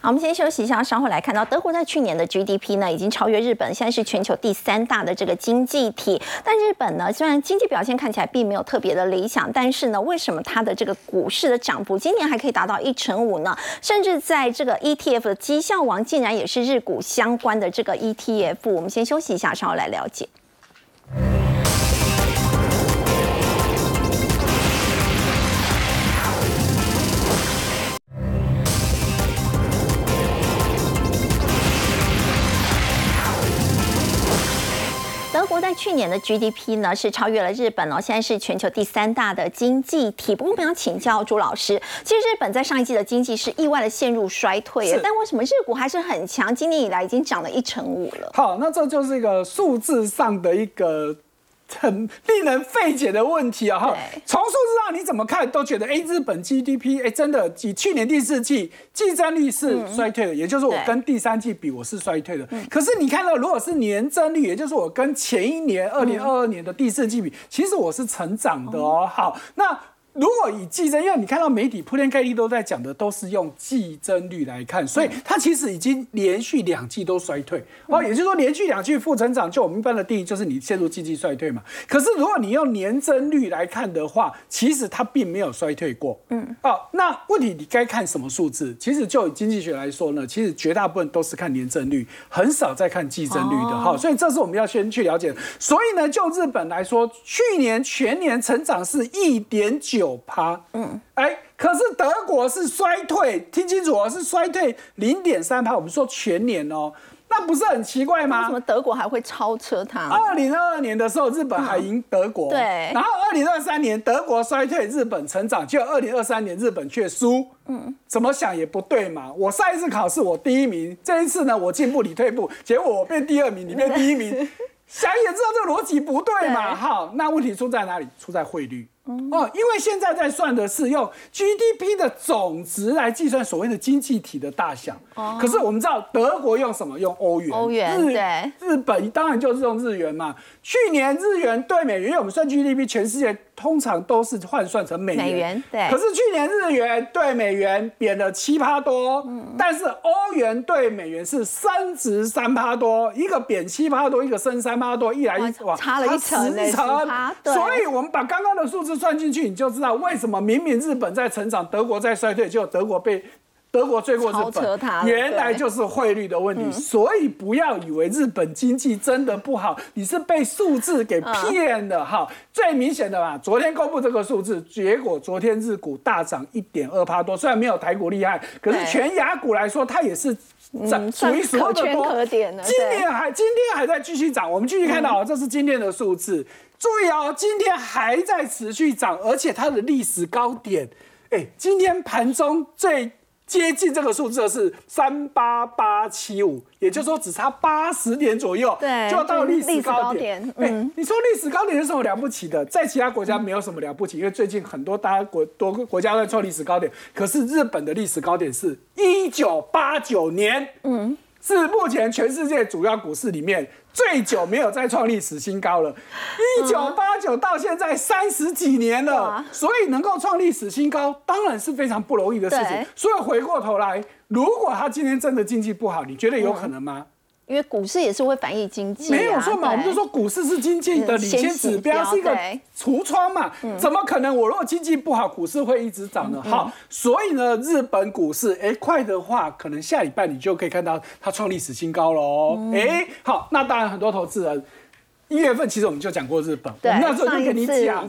好，我们先休息一下，稍后来看到德国在去年的 GDP 呢，已经超越日本，现在是全球第三大的这个经济体。但日本呢，虽然经济表现看起来并没有特别的理想，但是呢，为什么它的这个股市的涨幅今年还可以达到一成五呢？甚至在这个 ETF 的绩效王，竟然也是日股相关的这个 ETF。我们先休息一下，稍后来了解。在去年的 GDP 呢是超越了日本哦，现在是全球第三大的经济体。不过我们要请教朱老师，其实日本在上一季的经济是意外的陷入衰退，但为什么日股还是很强？今年以来已经涨了一成五了。好，那这就是一个数字上的一个。很令人费解的问题啊！哈，从数字上你怎么看都觉得，哎，日本 GDP，哎，真的，以去年第四季计增率是衰退的，也就是我跟第三季比我是衰退的。可是你看到，如果是年增率，也就是我跟前一年二零二二年的第四季比，其实我是成长的哦。好，那。如果以季增，因为你看到媒体铺天盖地都在讲的都是用季增率来看，所以它其实已经连续两季都衰退哦，也就是说连续两季负增长，就我们一般的定义就是你陷入经济衰退嘛。可是如果你用年增率来看的话，其实它并没有衰退过。嗯，哦，那问题你该看什么数字？其实就以经济学来说呢，其实绝大部分都是看年增率，很少在看季增率的哈。所以这是我们要先去了解。所以呢，就日本来说，去年全年成长是一点九。九趴，嗯，哎，可是德国是衰退，听清楚哦，是衰退零点三趴。我们说全年哦，那不是很奇怪吗？为什么德国还会超车它？二零二二年的时候，日本还赢德国，对。然后二零二三年德国衰退，日本成长，就二零二三年日本却输，嗯，怎么想也不对嘛。我上一次考试我第一名，这一次呢我进步你退步，结果我变第二名，你变第一名，想也知道这个逻辑不对嘛。好，那问题出在哪里？出在汇率。哦，因为现在在算的是用 GDP 的总值来计算所谓的经济体的大小。哦。可是我们知道德国用什么？用欧元。欧元。对。日本当然就是用日元嘛。去年日元对美元，因为我们算 GDP，全世界通常都是换算成美元。美元。对。可是去年日元对美元贬了七趴多，嗯。但是欧元对美元是升值三趴多，一个贬七趴多，一个升三趴多，一来一往差了一层，十层。所以我们把刚刚的数字算进去，你就知道为什么明明日本在成长，德国在衰退，就德国被德国追过日本，原来就是汇率的问题。所以不要以为日本经济真的不好，你是被数字给骗的哈。最明显的嘛，昨天公布这个数字，结果昨天日股大涨一点二趴多，虽然没有台股厉害，可是全亚股来说，它也是涨，属于可圈可点的。今年还今天还在继续涨，我们继续看到，这是今天的数字。注意哦，今天还在持续涨，而且它的历史高点，哎，今天盘中最接近这个数字的是三八八七五，也就是说只差八十点左右，对，就到历史高点。嗯，你说历史高点有什么了不起的？在其他国家没有什么了不起，因为最近很多大家国多个国家在创历史高点，可是日本的历史高点是一九八九年，嗯，是目前全世界主要股市里面。最久没有再创历史新高了，一九八九到现在三十几年了，所以能够创历史新高，当然是非常不容易的事情。所以回过头来，如果他今天真的经济不好，你觉得有可能吗？因为股市也是会反映经济，没有错嘛？我们就说股市是经济的领先指标，是一个橱窗嘛？怎么可能我如果经济不好，股市会一直涨呢？好，所以呢，日本股市哎快的话，可能下礼拜你就可以看到它创历史新高喽。哎，好，那当然很多投资人。一月份其实我们就讲过日本，我们那时候就跟你讲，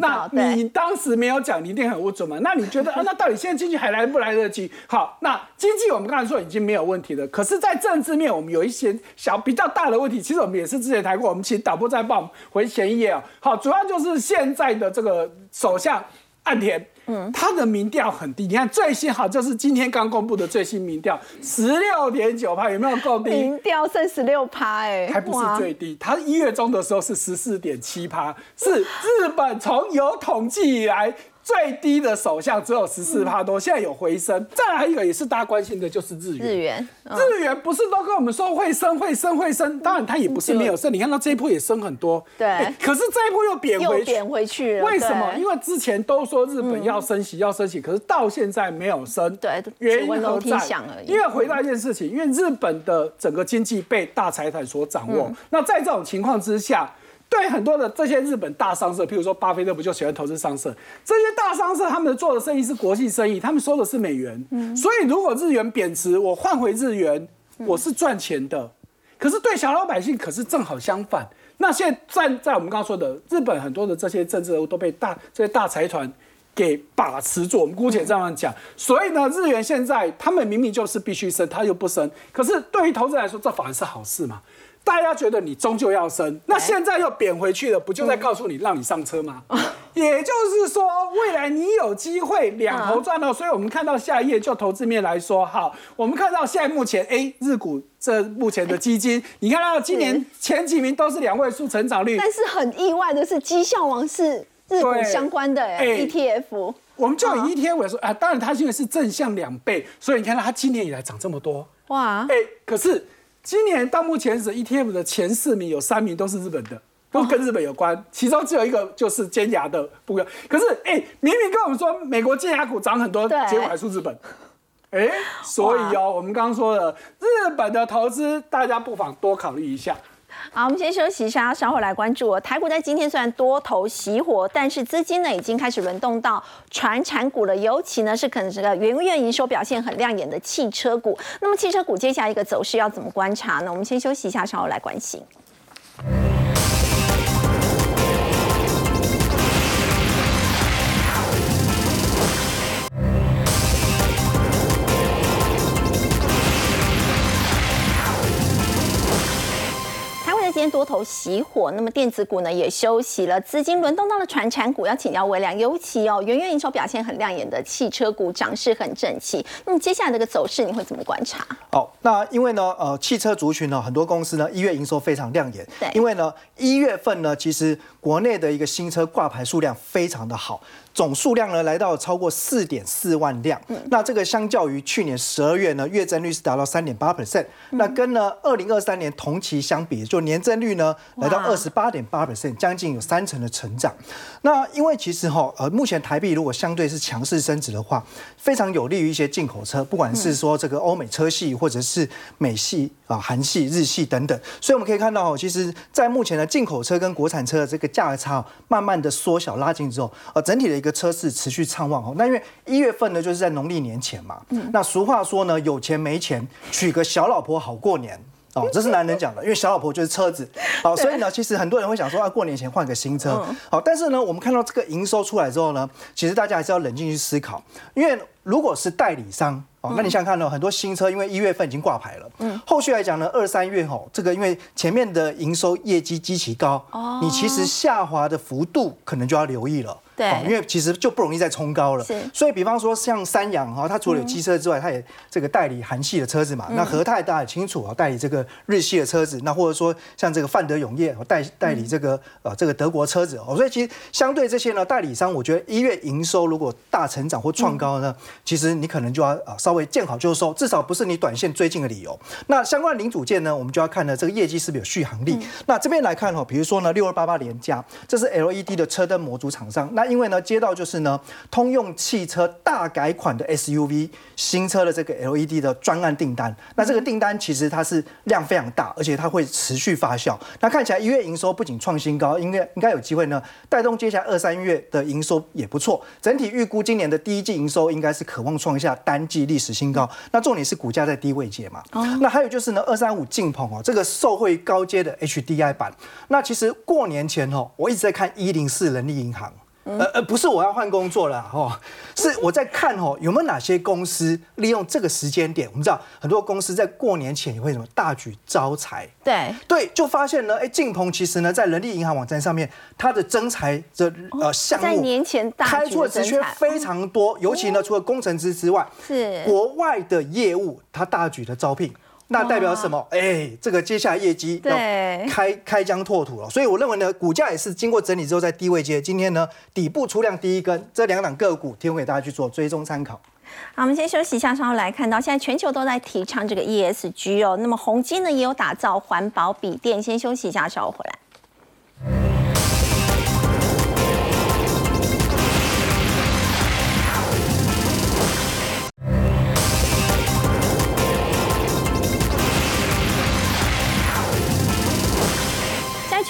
那你当时没有讲，你一定很无准嘛？那你觉得啊？那到底现在经济还来不来得及？好，那经济我们刚才说已经没有问题了，可是，在政治面我们有一些小比较大的问题。其实我们也是之前谈过，我们请导播再帮我们回前一页啊。好，主要就是现在的这个首相岸田。嗯，他的民调很低，你看最新好就是今天刚公布的最新民调，十六点九趴，有没有够低？民调剩十六趴，哎，还不是最低。他一月中的时候是十四点七趴，是日本从有统计以来。最低的首相只有十四帕多，现在有回升。再来一个也是大家关心的，就是日元。日元，日元不是都跟我们说会升、会升、会升？当然它也不是没有升。你看到这一波也升很多，对。可是这一波又贬回，贬回去了。为什么？因为之前都说日本要升息，要升息，可是到现在没有升。对，原因何在？因为回到一件事情，因为日本的整个经济被大财团所掌握。那在这种情况之下。对很多的这些日本大商社，譬如说巴菲特不就喜欢投资商社？这些大商社他们做的生意是国际生意，他们收的是美元，嗯所以如果日元贬值，我换回日元，我是赚钱的。可是对小老百姓可是正好相反。那现在在在我们刚刚说的日本很多的这些政治人物都被大这些大财团给把持住，我们姑且这样讲。所以呢，日元现在他们明明就是必须升，他又不升。可是对于投资来说，这反而是好事嘛？大家觉得你终究要升，那现在又贬回去了，不就在告诉你让你上车吗？也就是说，未来你有机会两头赚到。所以我们看到下一页，就投资面来说，好，我们看到现在目前 A 日股这目前的基金，你看到今年前几名都是两位数成长率，但是很意外的是，绩效王是日股相关的 ETF。我们就以 ETF 来说啊，当然它现在是正向两倍，所以你看到它今年以来涨这么多，哇，哎，可是。今年到目前止 ETF 的前四名有三名都是日本的，都跟日本有关，其中只有一个就是尖牙的不可可是，哎，明明跟我们说美国尖牙股涨很多，结果还是日本。哎，所以哦，我们刚刚说了日本的投资，大家不妨多考虑一下。好，我们先休息一下，稍后来关注。台股在今天虽然多头熄火，但是资金呢已经开始轮动到传产股了，尤其呢是可能这个元月营收表现很亮眼的汽车股。那么汽车股接下来一个走势要怎么观察呢？我们先休息一下，稍后来关心。间多头熄火，那么电子股呢也休息了，资金轮动到了传产股，要请教微良，尤其哦，元月营收表现很亮眼的汽车股涨势很整齐，那么接下来这个走势你会怎么观察？哦，那因为呢，呃，汽车族群呢，很多公司呢一月营收非常亮眼，对因为呢一月份呢，其实国内的一个新车挂牌数量非常的好。总数量呢来到超过四点四万辆，那这个相较于去年十二月呢，月增率是达到三点八 percent，那跟呢二零二三年同期相比，就年增率呢来到二十八点八 percent，将近有三成的成长。那因为其实哈，呃，目前台币如果相对是强势升值的话，非常有利于一些进口车，不管是说这个欧美车系，或者是美系啊、韩系、日系等等。所以我们可以看到哦，其实，在目前的进口车跟国产车的这个价格差哦慢慢的缩小拉近之后，呃，整体的一个车市持续畅旺。哦。那因为一月份呢，就是在农历年前嘛，嗯。那俗话说呢，有钱没钱，娶个小老婆好过年。哦，这是男人讲的，因为小老婆就是车子，好，所以呢，其实很多人会想说啊，过年前换个新车，好，但是呢，我们看到这个营收出来之后呢，其实大家还是要冷静去思考，因为如果是代理商。哦，那你想想看哦，很多新车因为一月份已经挂牌了，嗯，后续来讲呢，二三月吼，这个因为前面的营收业绩极其高，哦，你其实下滑的幅度可能就要留意了，对。哦因为其实就不容易再冲高了，是。所以比方说像三洋哈，它除了有机车之外，它也这个代理韩系的车子嘛，那和泰大家也清楚啊，代理这个日系的车子，那或者说像这个范德永业哦代代理这个呃这个德国车子哦，所以其实相对这些呢代理商，我觉得一月营收如果大成长或创高呢，其实你可能就要啊稍微见好就收，至少不是你短线追进的理由。那相关的零组件呢，我们就要看呢这个业绩是不是有续航力。那这边来看哦，比如说呢六二八八联价，这是 LED 的车灯模组厂商。那因为呢接到就是呢通用汽车大改款的 SUV 新车的这个 LED 的专案订单，那这个订单其实它是量非常大，而且它会持续发酵。那看起来一月营收不仅创新高，应该应该有机会呢带动接下来二三月的营收也不错。整体预估今年的第一季营收应该是渴望创下单季历史新高。那重点是股价在低位阶嘛。那还有就是呢，二三五进鹏哦，这个受惠高阶的 HDI 版。那其实过年前哦，我一直在看一零四人力银行。呃呃，不是我要换工作了哦，是我在看哦，有没有哪些公司利用这个时间点？我们知道很多公司在过年前也会什么大举招财，对，对，就发现呢，哎，晋鹏其实呢，在人力银行网站上面，它的征才的呃项目在年前大开举出的职缺非常多，尤其呢，除了工程师之外，是国外的业务，它大举的招聘。那代表什么？哎，这个接下来业绩要对开开疆拓土了，所以我认为呢，股价也是经过整理之后在低位接，今天呢底部出量第一根，这两档个股提供给大家去做追踪参考。好，我们先休息一下，稍后来看到现在全球都在提倡这个 ESG 哦。那么宏基呢也有打造环保笔电，先休息一下，稍后回来。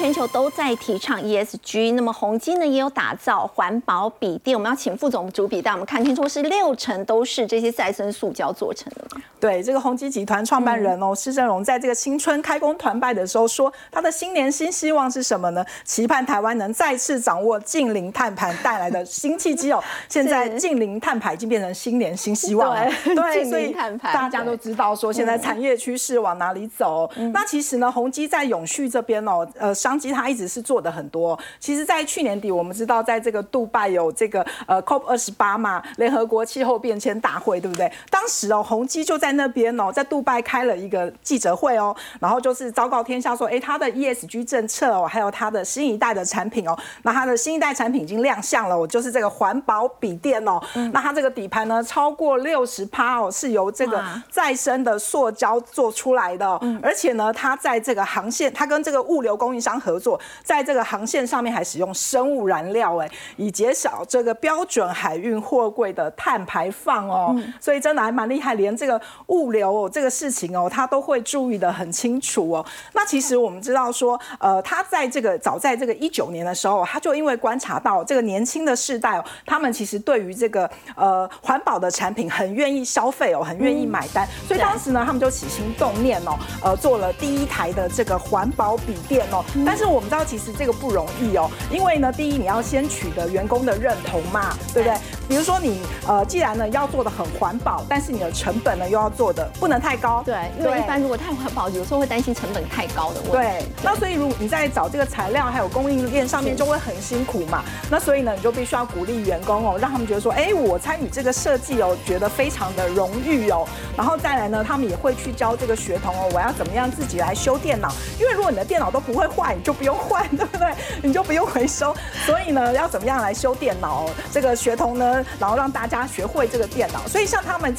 全球都在提倡 ESG，那么宏基呢也有打造环保笔电，我们要请副总主笔带我们看清楚，是六成都是这些再生塑胶做成的吗？对，这个宏基集团创办人哦，施正荣在这个新春开工团拜的时候说，他的新年新希望是什么呢？期盼台湾能再次掌握近零碳排带来的新契机哦。现在近零碳排已经变成新年新希望了，对对，所以大家都知道说现在产业趋势往哪里走。那其实呢，宏基在永续这边哦，呃，商机它一直是做的很多。其实，在去年底，我们知道在这个杜拜有这个呃 COP 二十八嘛，联合国气候变迁大会，对不对？当时哦，宏基就在那边哦，在杜拜开了一个记者会哦，然后就是昭告天下说，哎，它的 ESG 政策哦，还有它的新一代的产品哦，那它的新一代产品已经亮相了，我，就是这个环保笔电哦，那它这个底盘呢，超过六十趴哦，是由这个再生的塑胶做出来的、哦，而且呢，它在这个航线，它跟这个物流供应商合作，在这个航线上面还使用生物燃料，哎，以减少这个标准海运货柜的碳排放哦。所以真的还蛮厉害，连这个物流哦这个事情哦，他都会注意的很清楚哦。那其实我们知道说，呃，他在这个早在这个一九年的时候，他就因为观察到这个年轻的世代哦，他们其实对于这个呃环保的产品很愿意消费哦，很愿意买单，所以当时呢，他们就起心动念哦，呃，做了第一台的这个环保笔电哦。但是我们知道，其实这个不容易哦，因为呢，第一你要先取得员工的认同嘛，对不对？比如说你呃，既然呢要做的很环保，但是你的成本呢又要要做的，不能太高。对，因为一般如果太环保，有时候会担心成本太高的问题。对，那所以如果你在找这个材料还有供应链上面就会很辛苦嘛。那所以呢，你就必须要鼓励员工哦，让他们觉得说，哎，我参与这个设计哦，觉得非常的荣誉哦。然后再来呢，他们也会去教这个学童哦，我要怎么样自己来修电脑？因为如果你的电脑都不会坏，你就不用换，对不对？你就不用回收。所以呢，要怎么样来修电脑？这个学童呢，然后让大家学会这个电脑。所以像他们。